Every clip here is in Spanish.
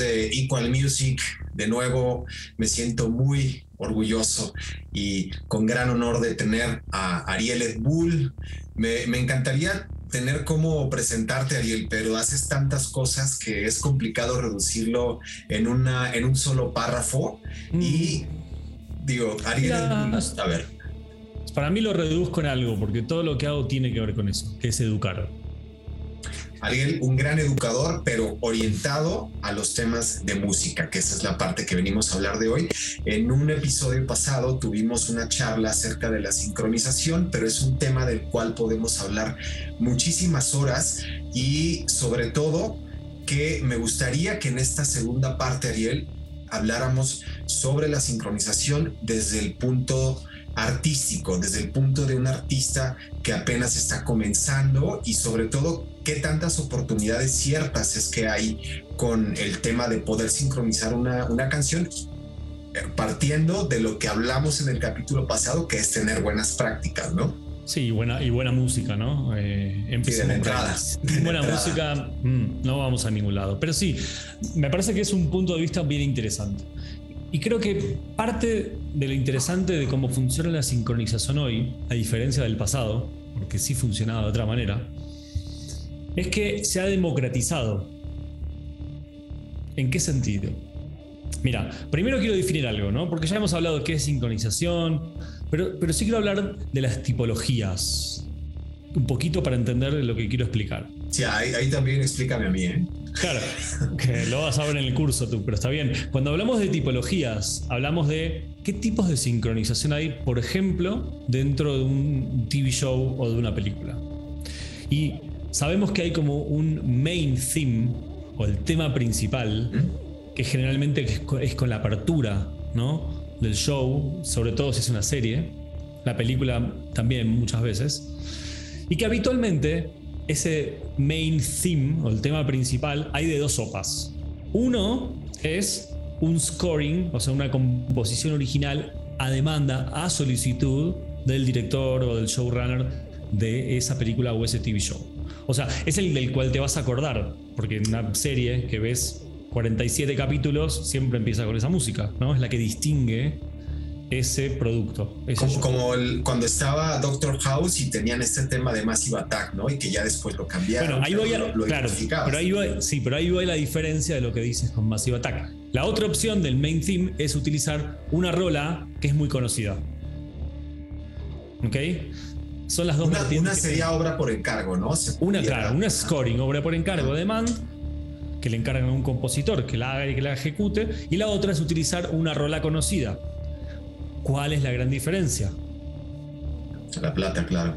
de Equal Music? De nuevo me siento muy orgulloso y con gran honor de tener a Ariel Edbull. Me, me encantaría tener cómo presentarte, Ariel, pero haces tantas cosas que es complicado reducirlo en, una, en un solo párrafo. Y mm. digo, Ariel, a ver. Para mí lo reduzco en algo, porque todo lo que hago tiene que ver con eso, que es educar. Ariel, un gran educador, pero orientado a los temas de música, que esa es la parte que venimos a hablar de hoy. En un episodio pasado tuvimos una charla acerca de la sincronización, pero es un tema del cual podemos hablar muchísimas horas y sobre todo que me gustaría que en esta segunda parte, Ariel, habláramos sobre la sincronización desde el punto artístico, desde el punto de un artista que apenas está comenzando y sobre todo qué tantas oportunidades ciertas es que hay con el tema de poder sincronizar una, una canción eh, partiendo de lo que hablamos en el capítulo pasado, que es tener buenas prácticas, ¿no? Sí, buena, y buena música, ¿no? Eh, sí, de entrada. buena música, mm, no vamos a ningún lado. Pero sí, me parece que es un punto de vista bien interesante. Y creo que parte de lo interesante de cómo funciona la sincronización hoy, a diferencia del pasado, porque sí funcionaba de otra manera, es que se ha democratizado. ¿En qué sentido? Mira, primero quiero definir algo, ¿no? Porque ya hemos hablado de qué es sincronización, pero, pero sí quiero hablar de las tipologías. Un poquito para entender lo que quiero explicar. Sí, ahí, también explícame a mí, ¿eh? Claro, que lo vas a ver en el curso tú, pero está bien. Cuando hablamos de tipologías, hablamos de qué tipos de sincronización hay, por ejemplo, dentro de un TV show o de una película. Y sabemos que hay como un main theme o el tema principal, que generalmente es con la apertura ¿no? del show, sobre todo si es una serie, la película también muchas veces, y que habitualmente ese main theme o el tema principal hay de dos sopas. Uno es un scoring, o sea, una composición original a demanda, a solicitud del director o del showrunner de esa película o ese TV show. O sea, es el del cual te vas a acordar, porque en una serie que ves 47 capítulos siempre empieza con esa música, ¿no? Es la que distingue ese producto. como, cuando estaba Doctor House y tenían este tema de Massive Attack, ¿no? Y que ya después lo cambiaron. Bueno, ahí voy a, claro, pero ahí sí, pero ahí voy la diferencia de lo que dices con Massive Attack. La otra opción del main theme es utilizar una rola que es muy conocida. ¿Ok? Son las dos Una, una sería obra por encargo, ¿no? una, claro, una scoring, obra por encargo de man, que le encargan a un compositor que la haga y que la ejecute. Y la otra es utilizar una rola conocida. ¿Cuál es la gran diferencia? La plata, claro.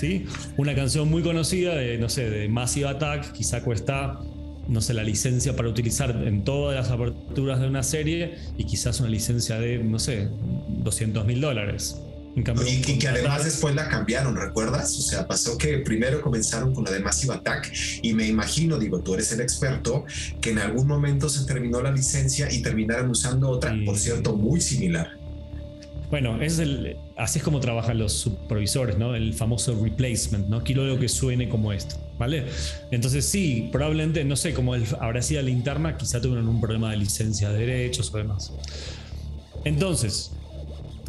¿Sí? Una canción muy conocida de, no sé, de Massive Attack, quizá cuesta, no sé, la licencia para utilizar en todas las aperturas de una serie y quizás una licencia de, no sé, 200 mil dólares. Y, que además después la cambiaron, ¿recuerdas? O sea, pasó que primero comenzaron con la de Massive Attack y me imagino, digo, tú eres el experto, que en algún momento se terminó la licencia y terminaron usando otra, por cierto, muy similar. Bueno, es el, así es como trabajan los supervisores, ¿no? El famoso replacement, ¿no? Quiero algo que suene como esto, ¿vale? Entonces sí, probablemente, no sé, como habrá sido la interna, quizá tuvieron un problema de licencia de derechos o demás. Entonces,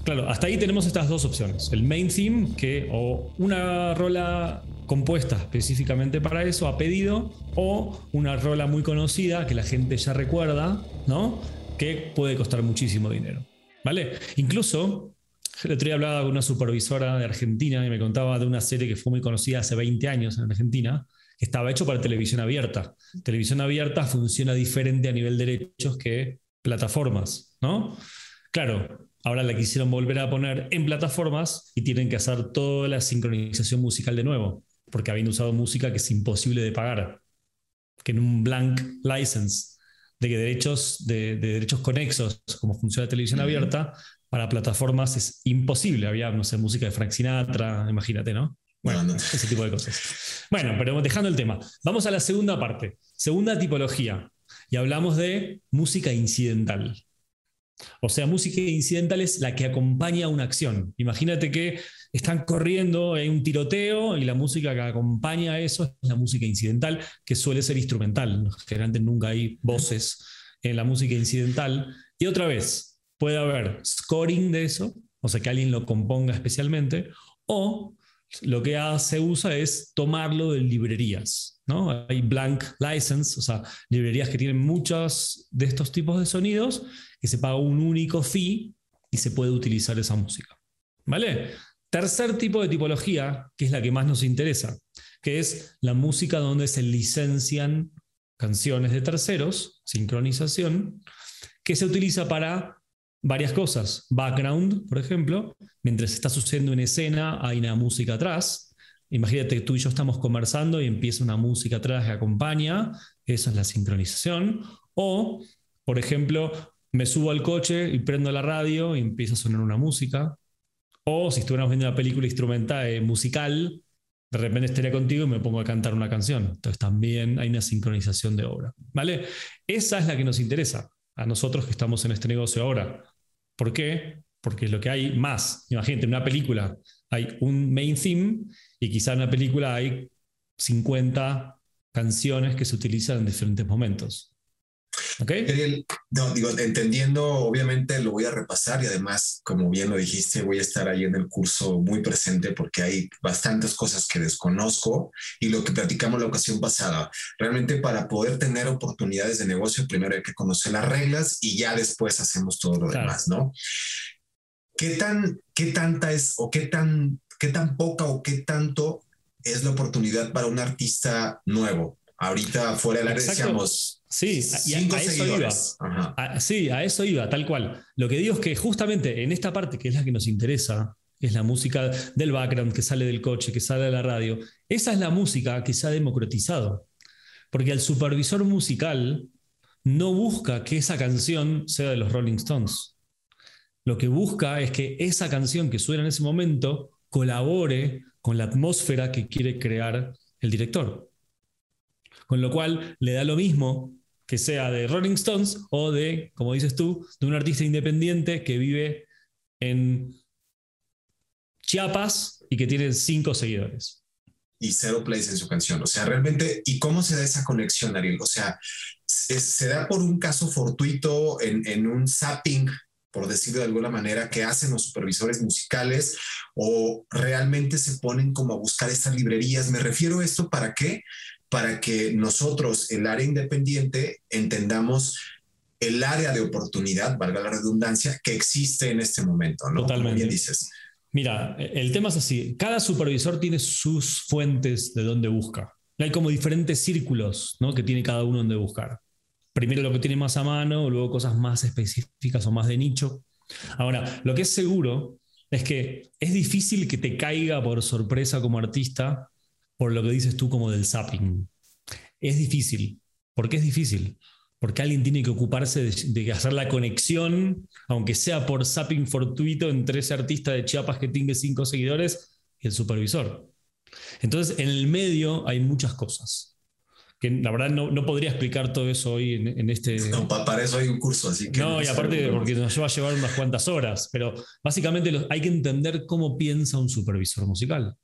claro, hasta ahí tenemos estas dos opciones. El main theme, que o una rola compuesta específicamente para eso, a pedido, o una rola muy conocida que la gente ya recuerda, ¿no? Que puede costar muchísimo dinero. ¿Vale? Incluso, el otro día hablaba con una supervisora de Argentina y me contaba de una serie que fue muy conocida hace 20 años en Argentina, que estaba hecho para televisión abierta. Televisión abierta funciona diferente a nivel de derechos que plataformas, ¿no? Claro, ahora la quisieron volver a poner en plataformas y tienen que hacer toda la sincronización musical de nuevo, porque habían usado música que es imposible de pagar, que en un blank license de que derechos, de, derechos conexos, como funciona la televisión abierta, para plataformas es imposible. Había, no sé, música de Frank Sinatra, imagínate, ¿no? Bueno, ese tipo de cosas. Bueno, pero dejando el tema, vamos a la segunda parte, segunda tipología, y hablamos de música incidental. O sea, música incidental es la que acompaña una acción. Imagínate que están corriendo, hay un tiroteo y la música que acompaña a eso es la música incidental, que suele ser instrumental. Generalmente nunca hay voces en la música incidental. Y otra vez, puede haber scoring de eso, o sea, que alguien lo componga especialmente, o lo que se usa es tomarlo de librerías. ¿no? Hay blank license, o sea, librerías que tienen muchos de estos tipos de sonidos, que se paga un único fee y se puede utilizar esa música. ¿Vale? Tercer tipo de tipología, que es la que más nos interesa, que es la música donde se licencian canciones de terceros, sincronización, que se utiliza para varias cosas. Background, por ejemplo, mientras está sucediendo una escena, hay una música atrás. Imagínate que tú y yo estamos conversando y empieza una música atrás que acompaña, eso es la sincronización. O, por ejemplo, me subo al coche y prendo la radio y empieza a sonar una música. O si estuviéramos viendo una película instrumental, eh, musical, de repente estaría contigo y me pongo a cantar una canción. Entonces también hay una sincronización de obra. ¿Vale? Esa es la que nos interesa a nosotros que estamos en este negocio ahora. ¿Por qué? Porque lo que hay más. Imagínate, en una película hay un main theme y quizá en una película hay 50 canciones que se utilizan en diferentes momentos. No, digo, entendiendo, obviamente lo voy a repasar y además, como bien lo dijiste, voy a estar ahí en el curso muy presente porque hay bastantes cosas que desconozco y lo que platicamos la ocasión pasada. Realmente para poder tener oportunidades de negocio, primero hay que conocer las reglas y ya después hacemos todo lo demás, ¿no? ¿Qué tan, qué tanta es o qué tan, qué tan poca o qué tanto es la oportunidad para un artista nuevo? Ahorita fuera del área decíamos Sí, a, eso iba. sí, a eso iba, tal cual. Lo que digo es que justamente en esta parte, que es la que nos interesa, es la música del background que sale del coche, que sale de la radio, esa es la música que se ha democratizado. Porque el supervisor musical no busca que esa canción sea de los Rolling Stones. Lo que busca es que esa canción que suena en ese momento colabore con la atmósfera que quiere crear el director. Con lo cual le da lo mismo que sea de Rolling Stones o de, como dices tú, de un artista independiente que vive en Chiapas y que tiene cinco seguidores. Y cero plays en su canción. O sea, realmente, ¿y cómo se da esa conexión, Ariel? O sea, ¿se, da por un caso fortuito en, en un zapping por decirlo de alguna manera, que hacen los supervisores musicales o realmente se ponen como a buscar estas librerías. Me refiero a esto para qué? Para que nosotros, el área independiente, entendamos el área de oportunidad, valga la redundancia, que existe en este momento, ¿no? Totalmente. bien dices. Mira, el tema es así, cada supervisor tiene sus fuentes de dónde busca. Hay como diferentes círculos ¿no? que tiene cada uno donde buscar. Primero lo que tiene más a mano, luego cosas más específicas o más de nicho. Ahora, lo que es seguro es que es difícil que te caiga por sorpresa como artista por lo que dices tú como del zapping. Es difícil. ¿Por qué es difícil? Porque alguien tiene que ocuparse de, hacer la conexión, aunque sea por zapping fortuito, entre ese artista de Chiapas que tiene cinco seguidores y el supervisor. Entonces, en el medio hay muchas cosas. Que la verdad no, podría explicar todo eso hoy en, este. No, para eso hay un curso, así que. No, y aparte, porque nos va a llevar unas cuantas horas, pero básicamente hay que entender cómo piensa un supervisor musical,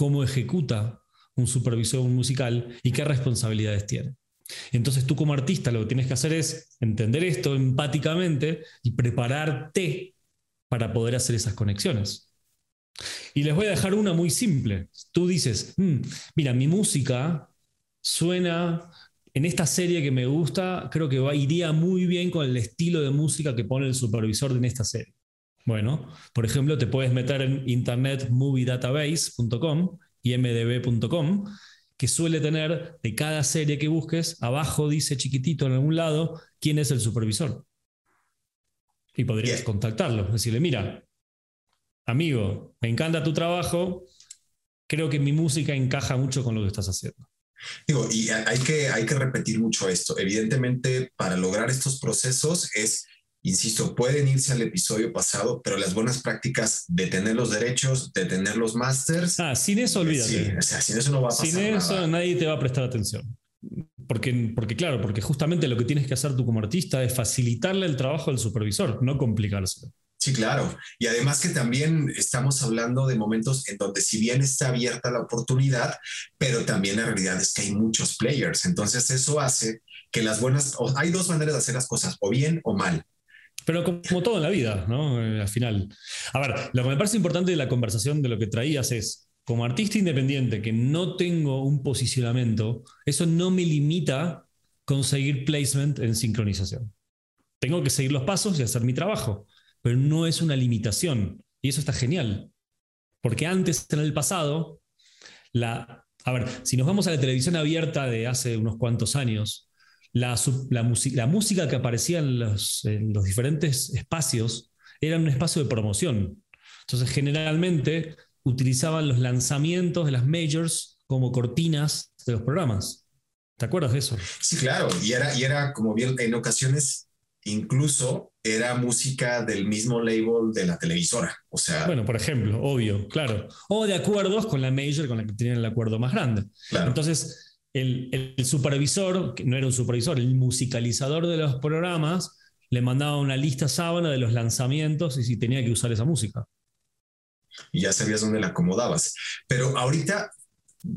cómo ejecuta un supervisor musical y qué responsabilidades tiene. Entonces tú como artista lo que tienes que hacer es entender esto empáticamente y prepararte para poder hacer esas conexiones. Y les voy a dejar una muy simple. Tú dices, mm, mira, mi música suena en esta serie que me gusta, creo que iría muy bien con el estilo de música que pone el supervisor en esta serie. Bueno, por ejemplo, te puedes meter en internetmoviedatabase.com imdb.com, que suele tener de cada serie que busques, abajo dice chiquitito en algún lado quién es el supervisor. Y podrías contactarlo, decirle, mira, amigo, me encanta tu trabajo, creo que mi música encaja mucho con lo que estás haciendo. Digo, y hay que, hay que repetir mucho esto. Evidentemente, para lograr estos procesos es Insisto, pueden irse al episodio pasado, pero las buenas prácticas de tener los derechos, de tener los masters. Ah, sin eso olvídate. Sí, o sea, sin eso no va a pasar. Sin eso nadie te va a prestar atención. Porque, porque, claro, porque justamente lo que tienes que hacer tú como artista es facilitarle el trabajo al supervisor, no complicárselo. Sí, claro. Y además que también estamos hablando de momentos en donde si bien está abierta la oportunidad, pero también la realidad es que hay muchos players. Entonces eso hace que las buenas, hay dos maneras de hacer las cosas, o bien o mal. Pero como todo en la vida, ¿no? Eh, al final. A ver, lo que me parece importante de la conversación de lo que traías es, como artista independiente que no tengo un posicionamiento, eso no me limita conseguir placement en sincronización. Tengo que seguir los pasos y hacer mi trabajo pero no es una limitación. Y eso está genial. Porque antes, en el pasado, la, a ver, si nos vamos a la televisión abierta de hace unos cuantos años, la, la, la música que aparecía en los, en los diferentes espacios era un espacio de promoción. Entonces, generalmente utilizaban los lanzamientos de las majors como cortinas de los programas. ¿Te acuerdas de eso? Sí, claro. Y era, y era como bien, en ocasiones incluso era música del mismo label de la televisora. O sea. Bueno, por ejemplo, obvio, claro. O de acuerdos con la major con la que tenían el acuerdo más grande. Entonces, el, supervisor, que no era un supervisor, el musicalizador de los programas, le mandaba una lista sábana de los lanzamientos y si tenía que usar esa música. Y ya sabías dónde la acomodabas. Pero ahorita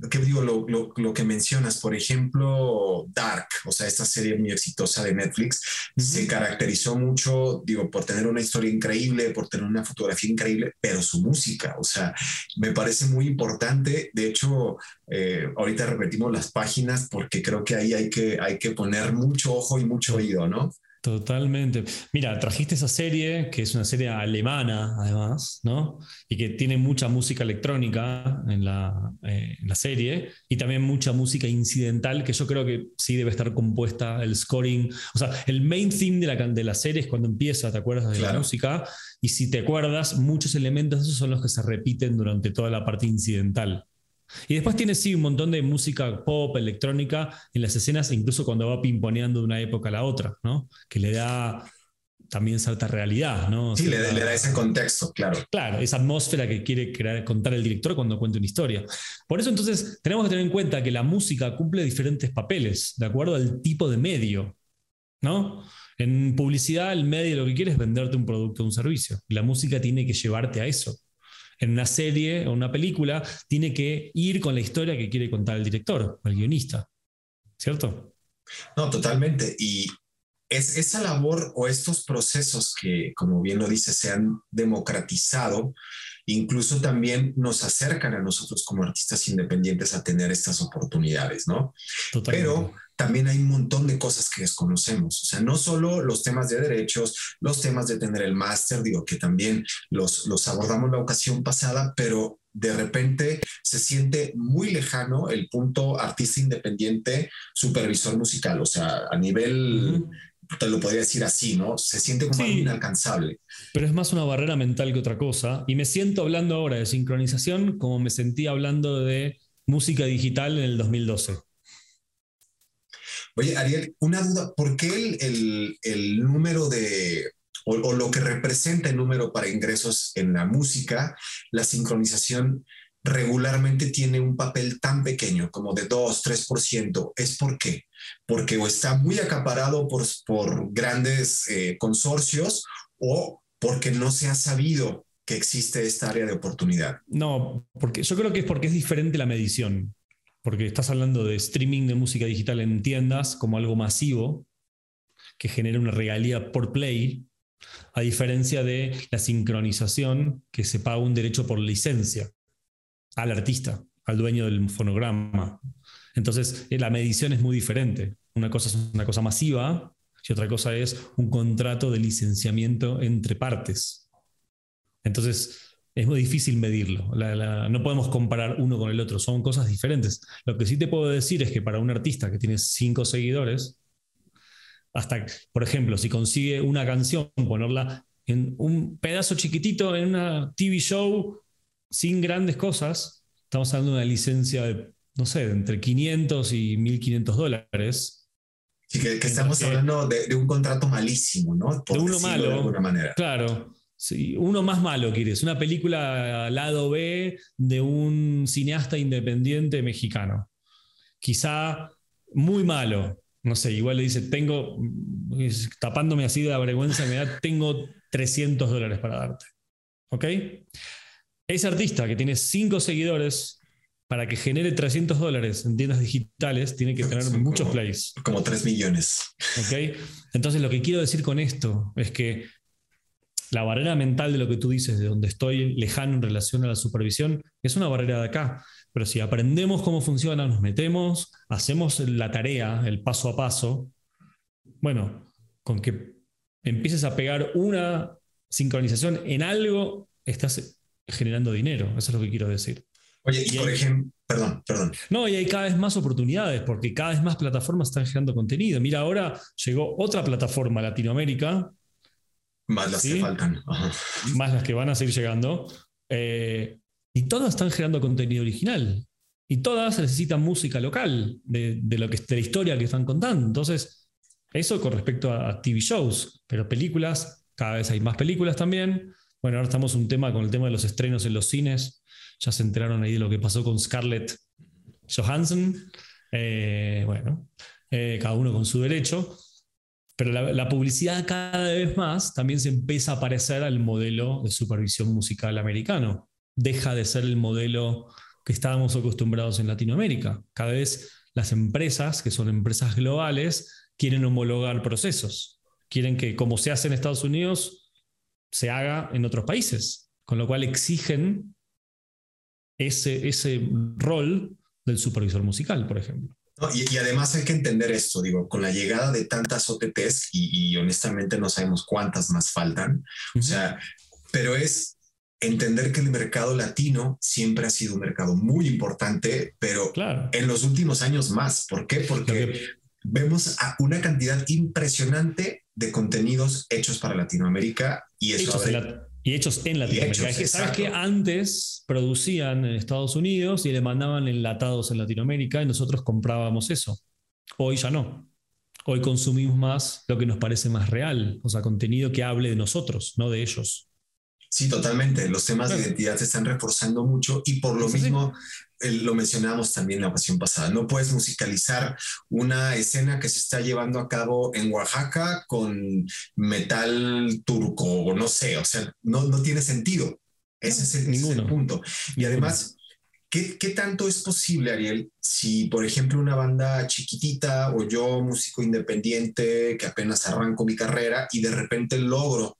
¿qué digo? Lo, lo, que mencionas, por ejemplo, Dark, o sea, esta serie muy exitosa de Netflix, se caracterizó mucho, digo, por tener una historia increíble, por tener una fotografía increíble, pero su música, o sea, me parece muy importante. De hecho, eh, ahorita repetimos las páginas porque creo que ahí hay que, hay que poner mucho ojo y mucho oído, ¿no? Totalmente. Mira, trajiste esa serie, que es una serie alemana, además, ¿no? Y que tiene mucha música electrónica en la, eh, la, serie y también mucha música incidental, que yo creo que sí debe estar compuesta, el scoring. O sea, el main theme de la, de la serie es cuando empieza, ¿te acuerdas de la música? Y si te acuerdas, muchos elementos de esos son los que se repiten durante toda la parte incidental. Y después tiene sí un montón de música pop, electrónica en las escenas, incluso cuando va pimponeando de una época a la otra, ¿no? Que le da también cierta realidad, ¿no? Sí, le, da ese contexto, claro. Claro, esa atmósfera que quiere crear, contar el director cuando cuenta una historia. Por eso entonces tenemos que tener en cuenta que la música cumple diferentes papeles, de acuerdo al tipo de medio, ¿no? En publicidad el medio lo que quiere es venderte un producto o un servicio. La música tiene que llevarte a eso en una serie o una película, tiene que ir con la historia que quiere contar el director o el guionista. ¿Cierto? No, totalmente. Y es esa labor o estos procesos que, como bien lo dice, se han democratizado, incluso también nos acercan a nosotros como artistas independientes a tener estas oportunidades, ¿no? Totalmente. Pero también hay un montón de cosas que desconocemos. O sea, no solo los temas de derechos, los temas de tener el máster, digo que también los, los abordamos la ocasión pasada, pero de repente se siente muy lejano el punto artista independiente, supervisor musical. O sea, a nivel... te lo podría decir así, ¿no? Se siente como inalcanzable. Pero es más una barrera mental que otra cosa. Y me siento hablando ahora de sincronización como me sentí hablando de música digital en el 2012. Oye, Ariel, una duda, ¿por qué el, número de, o, lo que representa el número para ingresos en la música, la sincronización regularmente tiene un papel tan pequeño como de 2, 3%? ¿Es por qué? Porque o está muy acaparado por, por grandes eh, consorcios o porque no se ha sabido que existe esta área de oportunidad. No, porque yo creo que es porque es diferente la medición porque estás hablando de streaming de música digital en tiendas como algo masivo que genera una regalía por play, a diferencia de la sincronización que se paga un derecho por licencia al artista, al dueño del fonograma. Entonces, eh, la medición es muy diferente. Una cosa es una cosa masiva y otra cosa es un contrato de licenciamiento entre partes. Entonces, es muy difícil medirlo. no podemos comparar uno con el otro, son cosas diferentes. Lo que sí te puedo decir es que para un artista que tiene cinco seguidores, hasta, por ejemplo, si consigue una canción, ponerla en un pedazo chiquitito en una TV show sin grandes cosas, estamos hablando de una licencia de, no sé, de entre 500 y 1500 dólares. Sí, que, estamos hablando de, un contrato malísimo, ¿no? de uno malo. De alguna manera. Claro. Sí, uno más malo, quieres. Una película lado B de un cineasta independiente mexicano. Quizá muy malo. No sé, igual le dice, tengo, tapándome así de la vergüenza, me da, tengo 300 dólares para darte. ¿Ok? Ese artista que tiene 5 seguidores, para que genere 300 dólares en tiendas digitales, tiene que tener muchos plays. Como 3 millones. ¿Ok? Entonces lo que quiero decir con esto es que la barrera mental de lo que tú dices, de donde estoy lejano en relación a la supervisión, es una barrera de acá. Pero si aprendemos cómo funciona, nos metemos, hacemos la tarea, el paso a paso, bueno, con que empieces a pegar una sincronización en algo, estás generando dinero. Eso es lo que quiero decir. Oye, y, por ejemplo, perdón, perdón. No, y hay cada vez más oportunidades porque cada vez más plataformas están generando contenido. Mira, ahora llegó otra plataforma a Latinoamérica. Más las que faltan. Más las que van a seguir llegando. Eh, y todas están generando contenido original. Y todas necesitan música local de, lo que, de la historia que están contando. Entonces, eso con respecto a, TV shows. Pero películas, cada vez hay más películas también. Bueno, ahora estamos un tema con el tema de los estrenos en los cines. Ya se enteraron ahí de lo que pasó con Scarlett Johansson. Eh, bueno, eh, cada uno con su derecho. Pero la, publicidad cada vez más también se empieza a parecer al modelo de supervisión musical americano. Deja de ser el modelo que estábamos acostumbrados en Latinoamérica. Cada vez las empresas, que son empresas globales, quieren homologar procesos. Quieren que como se hace en Estados Unidos, se haga en otros países. Con lo cual exigen ese, ese rol del supervisor musical, por ejemplo y, además hay que entender esto, digo, con la llegada de tantas OTTs y, honestamente no sabemos cuántas más faltan, o sea, pero es entender que el mercado latino siempre ha sido un mercado muy importante, pero en los últimos años más. ¿Por qué? Porque vemos a una cantidad impresionante de contenidos hechos para Latinoamérica y eso... Y hechos en Latinoamérica. Sabes que antes producían en Estados Unidos y le mandaban enlatados en Latinoamérica y nosotros comprábamos eso. Hoy ya no. Hoy consumimos más lo que nos parece más real, o sea, contenido que hable de nosotros, no de ellos. Sí, totalmente. Los temas de identidad se están reforzando mucho y por lo mismo lo mencionamos también la ocasión pasada. No puedes musicalizar una escena que se está llevando a cabo en Oaxaca con metal turco o no sé, o sea, no, no tiene sentido. Ese, es, el, punto. Y además, ¿qué, ¿qué tanto es posible, Ariel, si, por ejemplo, una banda chiquitita o yo, músico independiente, que apenas arranco mi carrera y de repente logro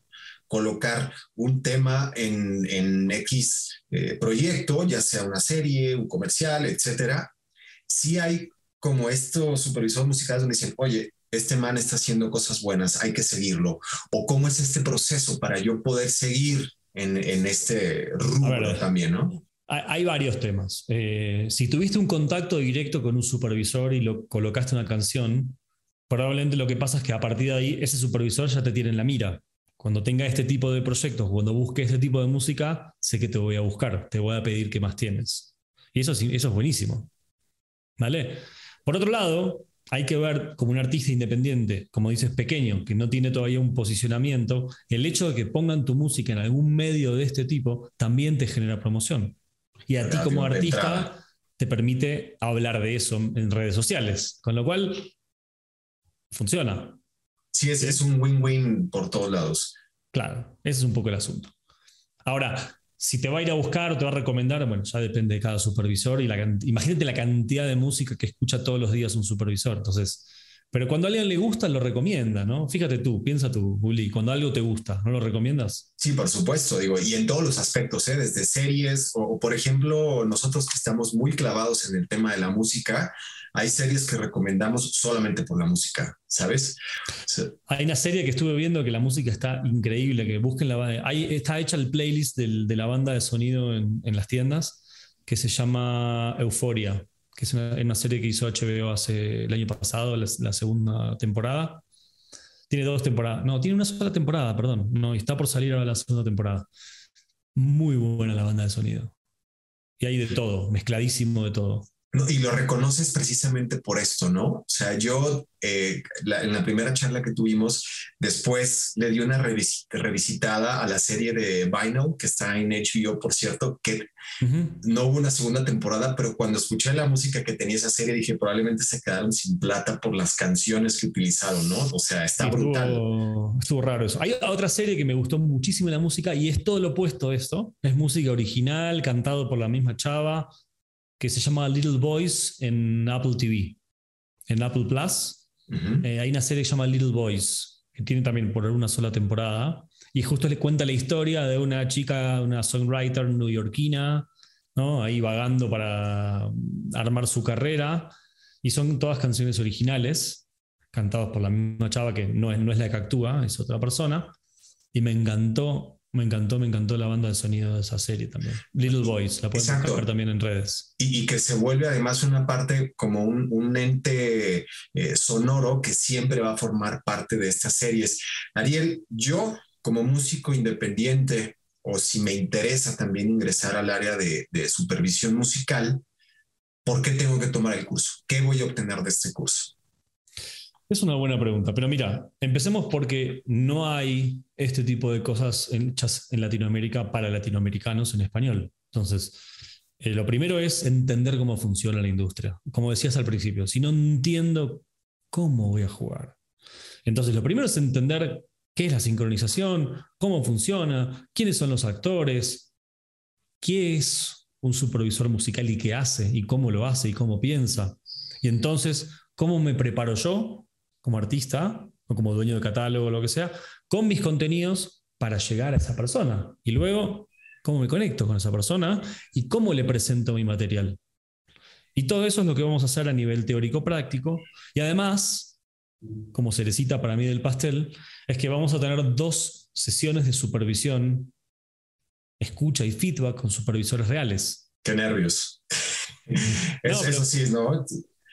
colocar un tema en, X eh, proyecto, ya sea una serie, un comercial, etcétera, si hay como estos supervisores musicales donde dicen, oye, este man está haciendo cosas buenas, hay que seguirlo. O cómo es este proceso para yo poder seguir en, este rubro también, ¿no? Hay varios temas. Eh, si tuviste un contacto directo con un supervisor y lo colocaste una canción, probablemente lo que pasa es que a partir de ahí ese supervisor ya te tiene en la mira cuando tenga este tipo de proyectos, cuando busque este tipo de música, sé que te voy a buscar, te voy a pedir qué más tienes. Y eso, eso es buenísimo. ¿Vale? Por otro lado, hay que ver como un artista independiente, como dices, pequeño, que no tiene todavía un posicionamiento, el hecho de que pongan tu música en algún medio de este tipo también te genera promoción. Y a ti como artista te permite hablar de eso en redes sociales, con lo cual funciona. Sí, es, un win-win por todos lados. Claro, ese es un poco el asunto. Ahora, si te va a ir a buscar o te va a recomendar, bueno, ya depende de cada supervisor y la, imagínate la cantidad de música que escucha todos los días un supervisor. Entonces, pero cuando a alguien le gusta, lo recomienda, ¿no? Fíjate tú, piensa tú, Juli, cuando algo te gusta, ¿no lo recomiendas? Sí, por supuesto, digo, y en todos los aspectos, ¿eh? desde series o, por ejemplo, nosotros que estamos muy clavados en el tema de la música, hay series que recomendamos solamente por la música, ¿sabes? hay una serie que estuve viendo que la música está increíble, que busquen la banda. Ahí está hecha el playlist de la banda de sonido en, las tiendas, que se llama Euforia, que es una, serie que hizo HBO hace el año pasado, la, segunda temporada. Tiene dos temporadas. No, tiene una sola temporada, perdón. No, está por salir ahora la segunda temporada. Muy buena la banda de sonido. Y hay de todo, mezcladísimo de todo. Y lo reconoces precisamente por esto, ¿no? O sea, yo eh, en la primera charla que tuvimos, después le di una revisitada a la serie de Vinyl, que está en HBO, por cierto, que no hubo una segunda temporada, pero cuando escuché la música que tenía esa serie, dije, probablemente se quedaron sin plata por las canciones que utilizaron, ¿no? O sea, está brutal. Estuvo, raro eso. Hay otra serie que me gustó muchísimo la música y es todo lo opuesto a esto. Es música original, cantado por la misma chava que se llama Little Boys en Apple TV, en Apple Plus. Eh, hay una serie que se llama Little Boys, que tiene también por una sola temporada, y justo le cuenta la historia de una chica, una songwriter neoyorquina, ¿no? ahí vagando para armar su carrera, y son todas canciones originales, cantadas por la misma chava que no es, no es la que actúa, es otra persona, y me encantó me encantó, me encantó la banda de sonido de esa serie también. Little Boys, la pueden buscar también en redes. Y, que se vuelve además una parte como un, ente eh, sonoro que siempre va a formar parte de estas series. Ariel, yo como músico independiente, o si me interesa también ingresar al área de, de supervisión musical, ¿por qué tengo que tomar el curso? ¿Qué voy a obtener de este curso? Es una buena pregunta, pero mira, empecemos porque no hay este tipo de cosas hechas en Latinoamérica para latinoamericanos en español. Entonces, eh, lo primero es entender cómo funciona la industria. Como decías al principio, si no entiendo cómo voy a jugar. Entonces, lo primero es entender qué es la sincronización, cómo funciona, quiénes son los actores, qué es un supervisor musical y qué hace, y cómo lo hace, y cómo piensa. Y entonces, ¿cómo me preparo yo como artista o como dueño de catálogo o lo que sea, con mis contenidos para llegar a esa persona. Y luego, cómo me conecto con esa persona y cómo le presento mi material. Y todo eso es lo que vamos a hacer a nivel teórico-práctico. Y además, como cerecita para mí del pastel, es que vamos a tener dos sesiones de supervisión, escucha y feedback con supervisores reales. Qué nervios. eso sí, ¿no?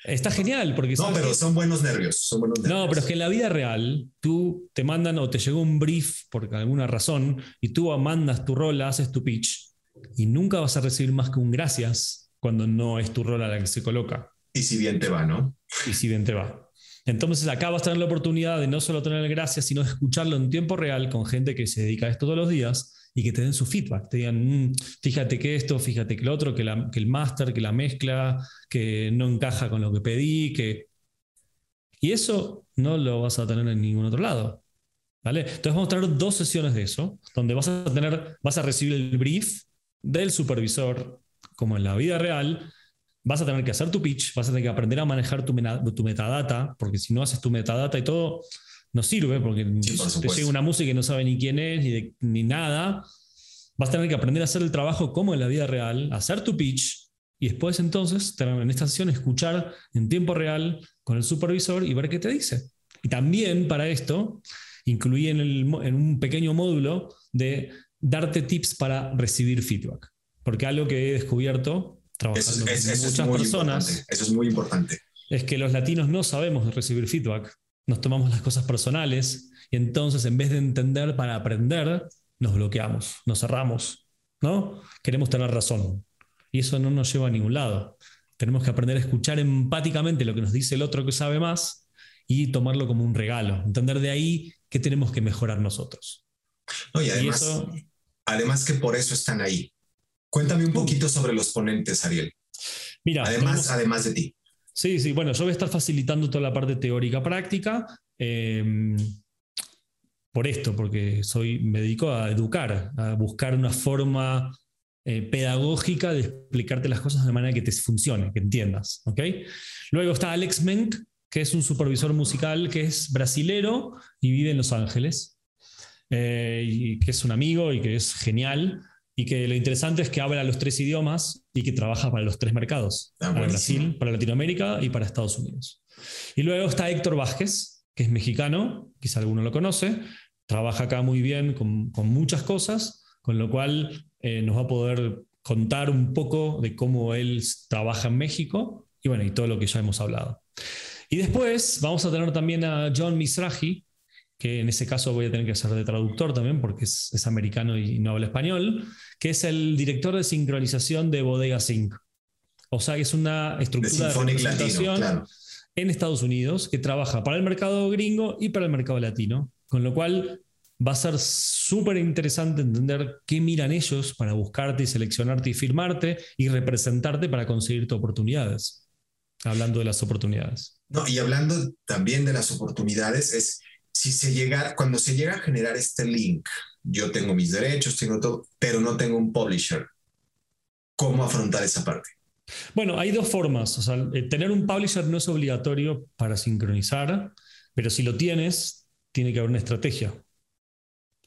Está genial porque... No, pero son buenos nervios, son buenos No, pero es que en la vida real tú te mandan o te llegó un brief por alguna razón y tú mandas tu rol, haces tu pitch y nunca vas a recibir más que un gracias cuando no es tu rol a la que se coloca. Y si bien te va, ¿no? Y si bien te va. Entonces acá vas a tener la oportunidad de no solo tener el gracias, sino de escucharlo en tiempo real con gente que se dedica a esto todos los días y que te den su feedback, te digan, mm, fíjate que esto, fíjate que lo otro, que, el máster, que la mezcla, que no encaja con lo que pedí, que... Y eso no lo vas a tener en ningún otro lado. ¿Vale? Entonces vamos a tener dos sesiones de eso, donde vas a tener, vas a recibir el brief del supervisor, como en la vida real, vas a tener que hacer tu pitch, vas a tener que aprender a manejar tu, tu metadata, porque si no haces tu metadata y todo, no sirve porque te llega una música y no sabe ni quién es ni, ni nada. Vas a tener que aprender a hacer el trabajo como en la vida real, hacer tu pitch y después entonces en esta sesión escuchar en tiempo real con el supervisor y ver qué te dice. Y también para esto incluí en, el, en un pequeño módulo de darte tips para recibir feedback. Porque algo que he descubierto trabajando con muchas personas. Eso es muy importante. Es que los latinos no sabemos recibir feedback nos tomamos las cosas personales y entonces en vez de entender para aprender, nos bloqueamos, nos cerramos, ¿no? Queremos tener razón y eso no nos lleva a ningún lado. Tenemos que aprender a escuchar empáticamente lo que nos dice el otro que sabe más y tomarlo como un regalo, entender de ahí qué tenemos que mejorar nosotros. y además, además que por eso están ahí. Cuéntame un poquito sobre los ponentes, Ariel. Mira, además, además de ti. Sí, sí, bueno, yo voy a estar facilitando toda la parte teórica práctica. Em, por esto, porque soy, me dedico a educar, a buscar una forma eh, pedagógica de explicarte las cosas de manera que te funcione, que entiendas. ¿okay? Luego está Alex Menk, que es un supervisor musical que es brasilero y vive en Los Ángeles, eh, y que es un amigo y que es genial y que lo interesante es que habla los tres idiomas y que trabaja para los tres mercados, ah, para Brasil, para Latinoamérica y para Estados Unidos. Y luego está Héctor Vázquez, que es mexicano, quizá alguno lo conoce, trabaja acá muy bien con, muchas cosas, con lo cual eh, nos va a poder contar un poco de cómo él trabaja en México y bueno, y todo lo que ya hemos hablado. Y después vamos a tener también a John Misraji, que en ese caso voy a tener que ser de traductor también porque es, es, americano y no habla español, que es el director de sincronización de Bodega Sync, O sea, es una estructura de, representación en Estados Unidos que trabaja para el mercado gringo y para el mercado latino. Con lo cual va a ser súper interesante entender qué miran ellos para buscarte y seleccionarte y firmarte y representarte para conseguirte oportunidades. Hablando de las oportunidades. No, y hablando también de las oportunidades, es si se llega, cuando se llega a generar este link, yo tengo mis derechos, tengo todo, pero no tengo un publisher. ¿Cómo afrontar esa parte? Bueno, hay dos formas. O sea, eh, tener un publisher no es obligatorio para sincronizar, pero si lo tienes, tiene que haber una estrategia.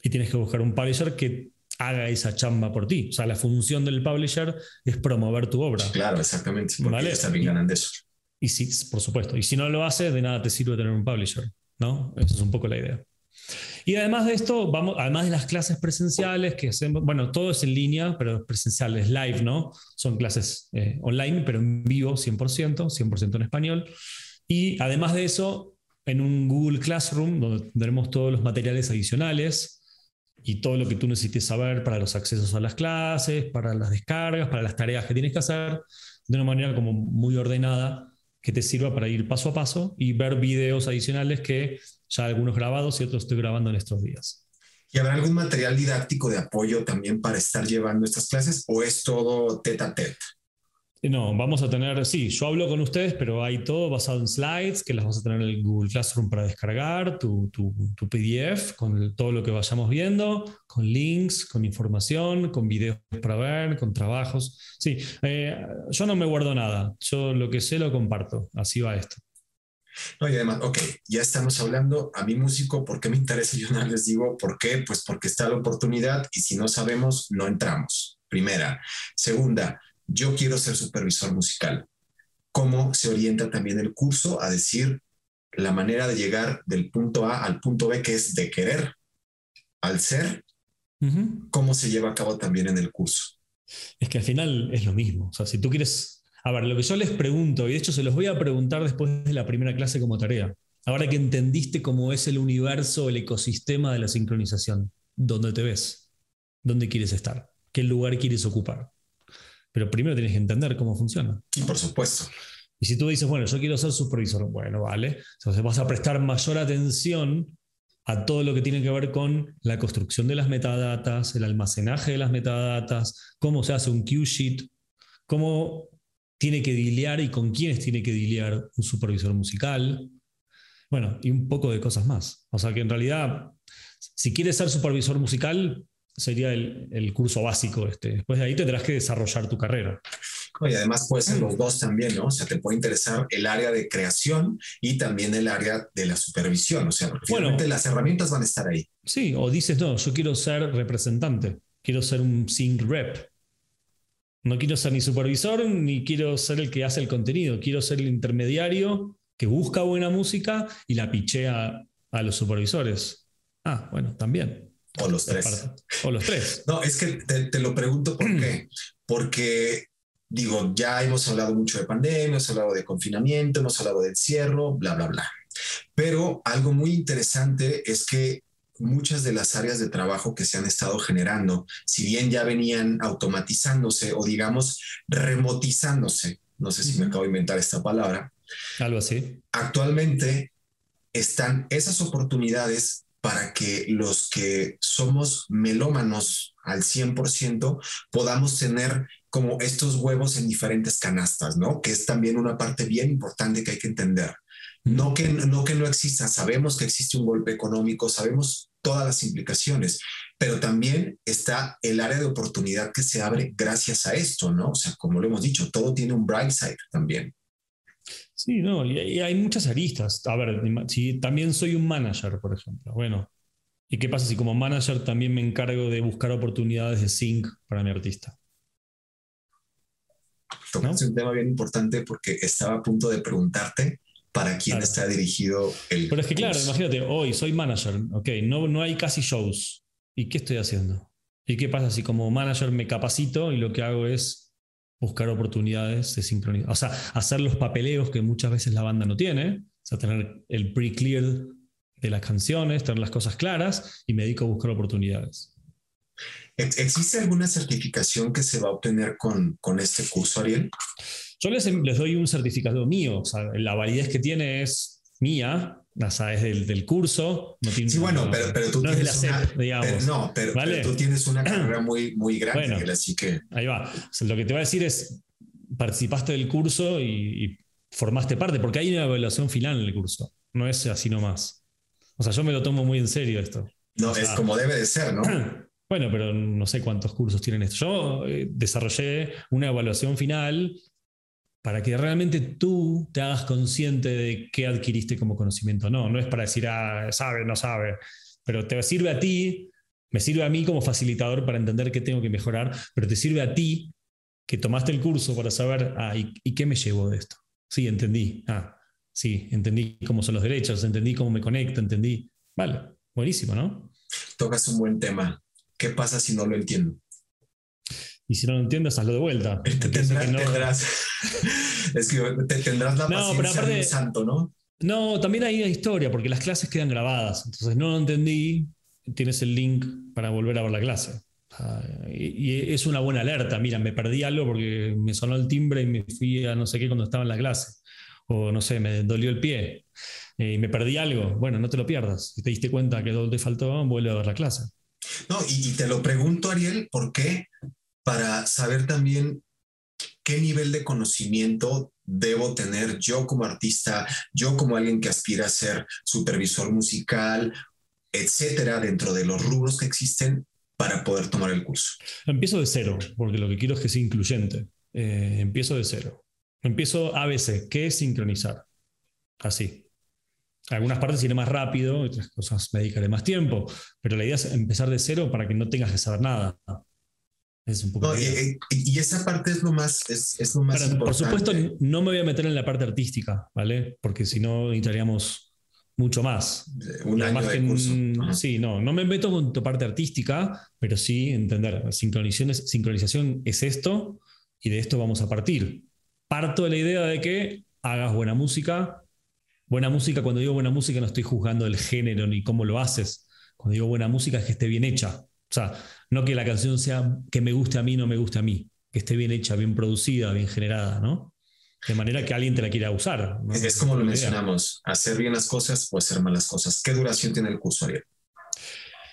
Y tienes que buscar un publisher que haga esa chamba por ti. O sea, la función del publisher es promover tu obra. Claro, exactamente. Porque ¿vale? también ganan de eso. Y sí, por supuesto. Y si no lo hace, de nada te sirve tener un publisher. ¿No? Esa es un poco la idea. Y además de esto, vamos, además de las clases presenciales que hacemos, bueno, todo es en línea, pero presenciales, live, ¿no? Son clases eh, online, pero en vivo 100%, 100% en español. Y además de eso, en un Google Classroom, donde tendremos todos los materiales adicionales y todo lo que tú necesites saber para los accesos a las clases, para las descargas, para las tareas que tienes que hacer, de una manera como muy ordenada que te sirva para ir paso a paso y ver videos adicionales que ya algunos grabados y otros estoy grabando en estos días. ¿Y habrá algún material didáctico de apoyo también para estar llevando estas clases o es todo tete a tete? No, vamos a tener, sí, yo hablo con ustedes, pero hay todo basado en slides que las vas a tener en el Google Classroom para descargar, tu, tu, PDF con todo lo que vayamos viendo, con links, con información, con videos para ver, con trabajos. Sí, eh, yo no me guardo nada, yo lo que sé lo comparto, así va esto. No, y además, ok, ya estamos hablando, a mi músico, ¿por qué me interesa? Yo no les digo, ¿por qué? Pues porque está la oportunidad y si no sabemos, no entramos. Primera. Segunda, yo quiero ser supervisor musical. ¿Cómo se orienta también el curso a decir la manera de llegar del punto A al punto B, que es de querer al ser? ¿Cómo se lleva a cabo también en el curso? Es que al final es lo mismo. O sea, si tú quieres... A ver, lo que yo les pregunto, y de hecho se los voy a preguntar después de la primera clase como tarea, ahora que entendiste cómo es el universo, el ecosistema de la sincronización, ¿dónde te ves? ¿Dónde quieres estar? ¿Qué lugar quieres ocupar? Pero primero tienes que entender cómo funciona. Y por supuesto. Y si tú dices, bueno, yo quiero ser supervisor, bueno, vale. Entonces vas a prestar mayor atención a todo lo que tiene que ver con la construcción de las metadatas, el almacenaje de las metadatas, cómo se hace un queue sheet, cómo tiene que dilear y con quiénes tiene que dilear un supervisor musical. Bueno, y un poco de cosas más. O sea que en realidad, si quieres ser supervisor musical, sería el, curso básico. Este. Después de ahí tendrás que desarrollar tu carrera. Y además puede ser los dos también, ¿no? O sea, te puede interesar el área de creación y también el área de la supervisión. O sea, porque las herramientas van a estar ahí. Sí, o dices, no, yo quiero ser representante, quiero ser un sync rep. No quiero ser ni supervisor ni quiero ser el que hace el contenido, quiero ser el intermediario que busca buena música y la pichea a los supervisores. Ah, bueno, también. O los tres. O los tres. No, es que te, lo pregunto por qué. Porque, digo, ya hemos hablado mucho de pandemia, hemos hablado de confinamiento, hemos hablado de encierro, bla, bla, bla. Pero algo muy interesante es que muchas de las áreas de trabajo que se han estado generando, si bien ya venían automatizándose o digamos remotizándose, no sé si me acabo de inventar esta palabra. Algo así. Actualmente están esas oportunidades para que los que somos melómanos al 100% podamos tener como estos huevos en diferentes canastas, ¿no? Que es también una parte bien importante que hay que entender. No que, no que no exista, sabemos que existe un golpe económico, sabemos todas las implicaciones, pero también está el área de oportunidad que se abre gracias a esto, ¿no? O sea, como lo hemos dicho, todo tiene un bright side también. Sí, no, y, hay muchas aristas. A ver, si también soy un manager, por ejemplo. Bueno, ¿y qué pasa si como manager también me encargo de buscar oportunidades de sync para mi artista? Es un tema bien importante porque estaba a punto de preguntarte para quién está dirigido el. Pero es que, claro, imagínate, hoy soy manager, ok, no, no hay casi shows. ¿Y qué estoy haciendo? ¿Y qué pasa si como manager me capacito y lo que hago es buscar oportunidades de sincronizar, o sea, hacer los papeleos que muchas veces la banda no tiene, o sea, tener el pre-clear de las canciones, tener las cosas claras y me dedico a buscar oportunidades. ¿Existe alguna certificación que se va a obtener con, con este curso, Ariel? Yo les, les, doy un certificado mío, o sea, la validez que tiene es mía, o sea, es del, del curso. No tiene, sí, bueno, pero, pero, tú tienes una, digamos, no, pero, tú tienes una carrera muy, muy grande, bueno, así que... Ahí va. O sea, lo que te voy a decir es, participaste del curso y, y formaste parte, porque hay una evaluación final en el curso, no es así nomás. O sea, yo me lo tomo muy en serio esto. No, o sea, es como debe de ser, ¿no? Bueno, pero no sé cuántos cursos tienen esto. Yo eh, desarrollé una evaluación final para que realmente tú te hagas consciente de qué adquiriste como conocimiento. No, no es para decir, ah, sabe, no sabe, pero te sirve a ti, me sirve a mí como facilitador para entender qué tengo que mejorar, pero te sirve a ti que tomaste el curso para saber, ah, ¿y, y qué me llevo de esto? Sí, entendí. Ah, sí, entendí cómo son los derechos, entendí cómo me conecto, entendí. Vale, buenísimo, ¿no? Tocas un buen tema. ¿Qué pasa si no lo entiendo? Y si no lo entiendes, hazlo de vuelta. Te tendrás, no... tendrás, es que te tendrás la paciencia no, pero aparte, de un santo, ¿no? No, también hay una historia, porque las clases quedan grabadas. Entonces, no lo entendí, tienes el link para volver a ver la clase. y, y, es una buena alerta. Mira, me perdí algo porque me sonó el timbre y me fui a no sé qué cuando estaba en la clase. O no sé, me dolió el pie eh, y me perdí algo. Bueno, no te lo pierdas. Si te diste cuenta que te faltó, vuelve a ver la clase. No, y, te lo pregunto, Ariel, ¿por qué? Para saber también qué nivel de conocimiento debo tener yo como artista, yo como alguien que aspira a ser supervisor musical, etcétera, dentro de los rubros que existen para poder tomar el curso. Empiezo de cero, porque lo que quiero es que sea incluyente. Eh, empiezo de cero. Empiezo ABC, ¿qué es sincronizar? Así. Algunas partes iré más rápido, otras cosas me dedicaré más tiempo, pero la idea es empezar de cero para que no tengas que saber nada. Es un poco y, esa parte es lo más, es, es lo más importante. Por supuesto, no me voy a meter en la parte artística, ¿vale? Porque si no, necesitaríamos mucho más. Un año de curso. Sí, no, no me meto con tu parte artística, pero sí entender, sincronización es, sincronización es esto y de esto vamos a partir. Parto de la idea de que hagas buena música, Buena música, cuando digo buena música no estoy juzgando el género ni cómo lo haces. Cuando digo buena música es que esté bien hecha. O sea, no que la canción sea que me guste a mí, no me guste a mí. Que esté bien hecha, bien producida, bien generada, ¿no? De manera que alguien te la quiera usar. Es como lo mencionamos, hacer bien las cosas o hacer malas cosas. ¿Qué duración tiene el curso, Ariel?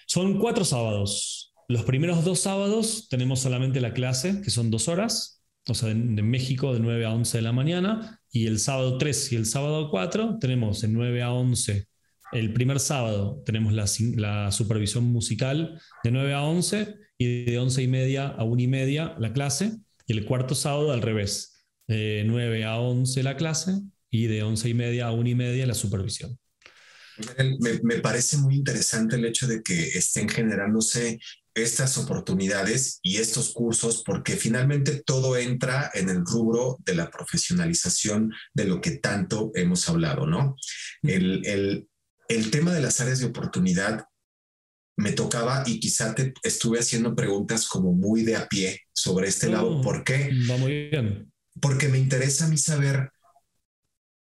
Son cuatro sábados. Los primeros dos sábados tenemos solamente la clase, que son dos horas, o sea, en, México de 9 a 11 de la mañana, y el sábado 3 y el sábado 4 tenemos de 9 a 11. El primer sábado tenemos la, la, supervisión musical de 9 a 11 y de 11 y media a 1 y media la clase. Y el cuarto sábado al revés, de 9 a 11 la clase y de 11 y media a 1 y media la supervisión. Me, me, parece muy interesante el hecho de que estén generándose estas oportunidades y estos cursos porque finalmente todo entra en el rubro de la profesionalización de lo que tanto hemos hablado, ¿no? El, el, el tema de las áreas de oportunidad me tocaba y quizá te estuve haciendo preguntas como muy de a pie sobre este lado. Oh, ¿Por qué? Va muy bien. Porque me interesa a mí saber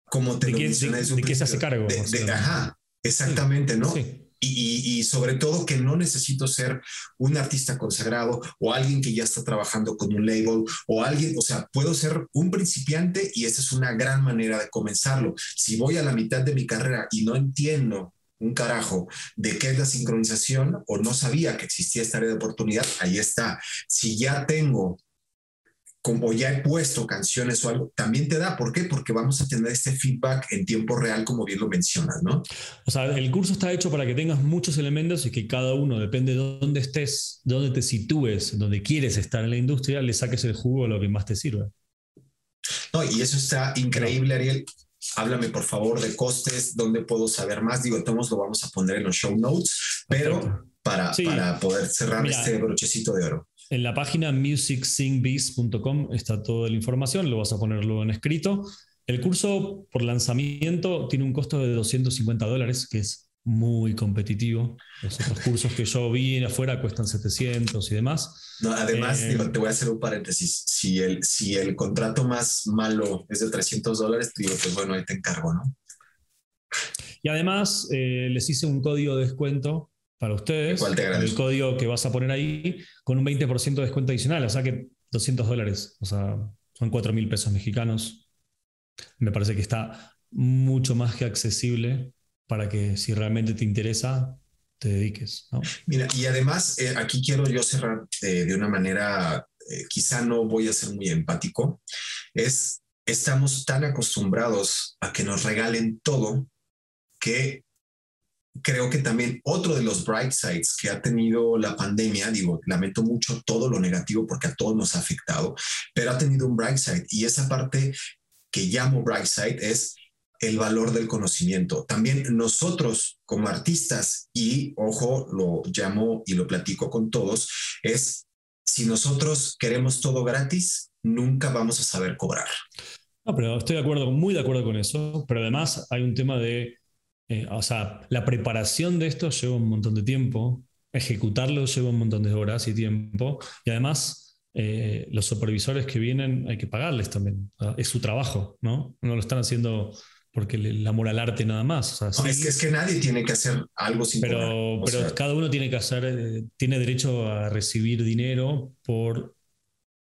cómo te ¿De lo qué, de, de, qué se hace cargo. De, ajá, exactamente, ¿no? Sí y, sobre todo que no necesito ser un artista consagrado o alguien que ya está trabajando con un label o alguien, o sea, puedo ser un principiante y esa es una gran manera de comenzarlo. Si voy a la mitad de mi carrera y no entiendo un carajo de qué es la sincronización o no sabía que existía esta área de oportunidad, ahí está. Si ya tengo como ya he puesto canciones o algo, también te da. ¿Por qué? Porque vamos a tener este feedback en tiempo real, como bien lo mencionas, ¿no? O sea, el curso está hecho para que tengas muchos elementos y que cada uno, depende de dónde estés, dónde te sitúes, dónde quieres estar en la industria, le saques el jugo a lo que más te sirve. No, y eso está increíble, Ariel. Háblame, por favor, de costes, dónde puedo saber más. Digo, todos lo vamos a poner en los show notes, pero para, para poder cerrar este brochecito de oro. En la página musicsingbees.com está toda la información, lo vas a ponerlo en escrito. El curso por lanzamiento tiene un costo de 250 dólares, que es muy competitivo. Los otros cursos que yo vi afuera cuestan 700 y demás. No, además, eh, te voy a hacer un paréntesis. Si el, si el contrato más malo es de 300 dólares, digo, pues bueno, ahí te encargo, ¿no? Y además, eh, les hice un código de descuento para ustedes. ¿Cuál te el código que vas a poner ahí con un 20% de descuento adicional, o sea que 200 dólares, o sea, son 4 mil pesos mexicanos. Me parece que está mucho más que accesible para que si realmente te interesa, te dediques. Mira, y además eh, aquí quiero yo cerrar de una manera, eh, quizá no voy a ser muy empático, es, estamos tan acostumbrados a que nos regalen todo que creo que también otro de los bright sides que ha tenido la pandemia, digo, lamento mucho todo lo negativo porque a todos nos ha afectado, pero ha tenido un bright side y esa parte que llamo bright side es el valor del conocimiento. También nosotros como artistas, y ojo, lo llamo y lo platico con todos, es si nosotros queremos todo gratis, nunca vamos a saber cobrar. No, pero estoy de acuerdo, muy de acuerdo con eso, pero además hay un tema de, eh, o sea, la preparación de esto lleva un montón de tiempo, ejecutarlo lleva un montón de horas y tiempo, y además eh, los supervisores que vienen hay que pagarles también, es su trabajo, ¿no? No lo están haciendo porque el amor al arte nada más. es, que, nadie tiene que hacer algo sin Pero, pero cada uno tiene que hacer, eh, tiene derecho a recibir dinero por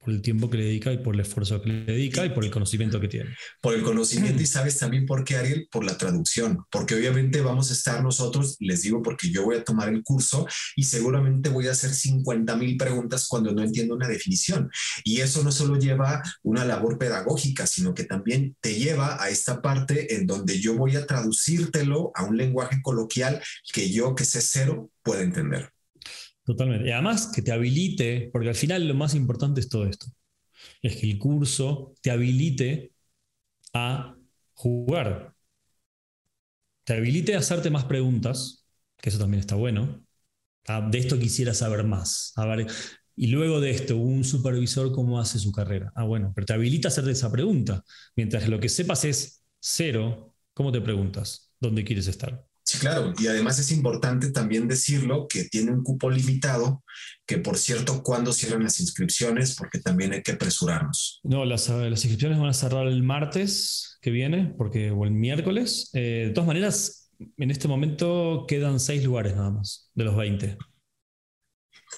por el tiempo que le dedica y por el esfuerzo que le dedica y por el conocimiento que tiene. Por el conocimiento y sabes también por qué, Ariel, por la traducción, porque obviamente vamos a estar nosotros, les digo porque yo voy a tomar el curso y seguramente voy a hacer 50 mil preguntas cuando no entiendo una definición. Y eso no solo lleva una labor pedagógica, sino que también te lleva a esta parte en donde yo voy a traducírtelo a un lenguaje coloquial que yo, que sé cero, pueda entender. Totalmente. Y además que te habilite, porque al final lo más importante es todo esto. Es que el curso te habilite a jugar. Te habilite a hacerte más preguntas, que eso también está bueno. Ah, de esto quisiera saber más. Y luego de esto, un supervisor, ¿cómo hace su carrera? Ah, bueno, pero te habilita a hacerte esa pregunta. Mientras lo que sepas es cero, ¿cómo te preguntas? ¿Dónde quieres estar? Sí, claro. Y además es importante también decirlo que tiene un cupo limitado, que por cierto, ¿cuándo cierran las inscripciones? Porque también hay que apresurarnos. No, las, las inscripciones van a cerrar el martes que viene, porque, o el miércoles. Eh, de todas maneras, en este momento quedan seis lugares nada más, de los 20.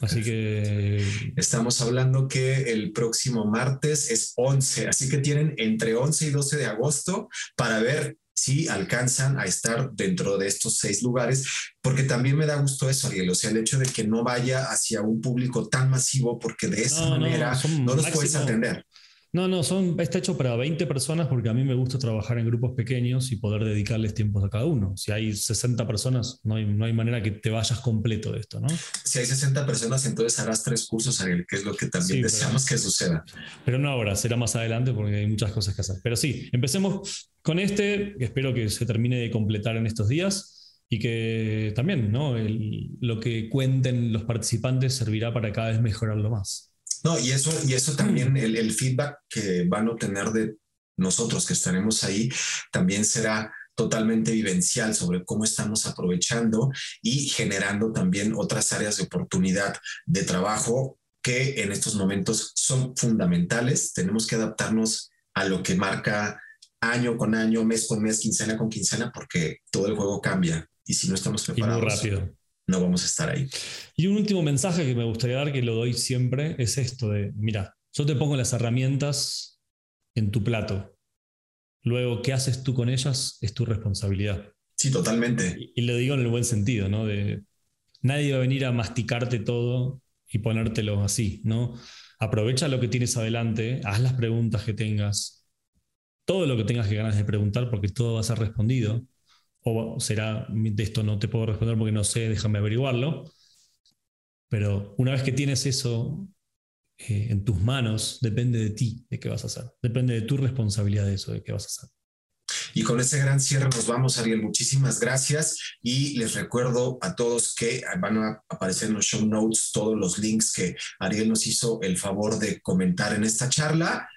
Así que... Estamos hablando que el próximo martes es 11, así que tienen entre 11 y 12 de agosto para ver si alcanzan a estar dentro de estos seis lugares, porque también me da gusto eso, Ariel, o sea, el hecho de que no vaya hacia un público tan masivo, porque de esa manera no, los puedes atender. No, no, son, está hecho para 20 personas porque a mí me gusta trabajar en grupos pequeños y poder dedicarles tiempos a cada uno. Si hay 60 personas, no hay, no hay manera que te vayas completo de esto, ¿no? Si hay 60 personas, entonces harás tres cursos, Ariel, que es lo que también deseamos que suceda. Pero no ahora, será más adelante porque hay muchas cosas que hacer. Pero sí, empecemos con este, espero que se termine de completar en estos días y que también ¿no? lo que cuenten los participantes servirá para cada vez mejorarlo más. No, y eso, y eso también, el, feedback que van a obtener de nosotros que estaremos ahí, también será totalmente vivencial sobre cómo estamos aprovechando y generando también otras áreas de oportunidad de trabajo que en estos momentos son fundamentales. Tenemos que adaptarnos a lo que marca año con año, mes con mes, quincena con quincena, porque todo el juego cambia. Y si no estamos preparados, rápido no vamos a estar ahí. Y un último mensaje que me gustaría dar, que lo doy siempre, es esto de, mira, yo te pongo las herramientas en tu plato. Luego, ¿qué haces tú con ellas? Es tu responsabilidad. Sí, totalmente. Y, lo digo en el buen sentido, ¿no? De, nadie va a venir a masticarte todo y ponértelo así, ¿no? Aprovecha lo que tienes adelante, haz las preguntas que tengas, todo lo que tengas que ganas de preguntar, porque todo va a ser respondido o será, de esto no te puedo responder porque no sé, déjame averiguarlo. Pero una vez que tienes eso eh, en tus manos, depende de ti de qué vas a hacer. Depende de tu responsabilidad de eso, de qué vas a hacer. Y con ese gran cierre nos vamos, Ariel. Muchísimas gracias. Y les recuerdo a todos que van a aparecer en los show notes todos los links que Ariel nos hizo el favor de comentar en esta charla.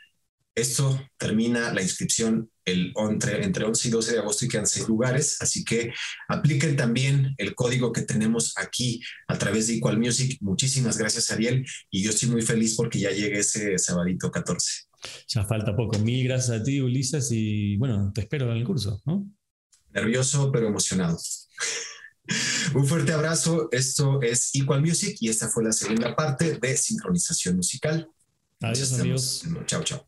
Esto termina la inscripción el, entre, entre 11 y 12 de agosto y quedan seis lugares, así que apliquen también el código que tenemos aquí a través de Equal Music. Muchísimas gracias, Ariel, y yo estoy muy feliz porque ya llegue ese sabadito 14. Ya falta poco. Mil gracias a ti, Ulises, y bueno, te espero en el curso, ¿no? Nervioso, pero emocionado. Un fuerte abrazo. Esto es Equal Music y esta fue la segunda parte de sincronización musical. Adiós, amigos. Chao, chao.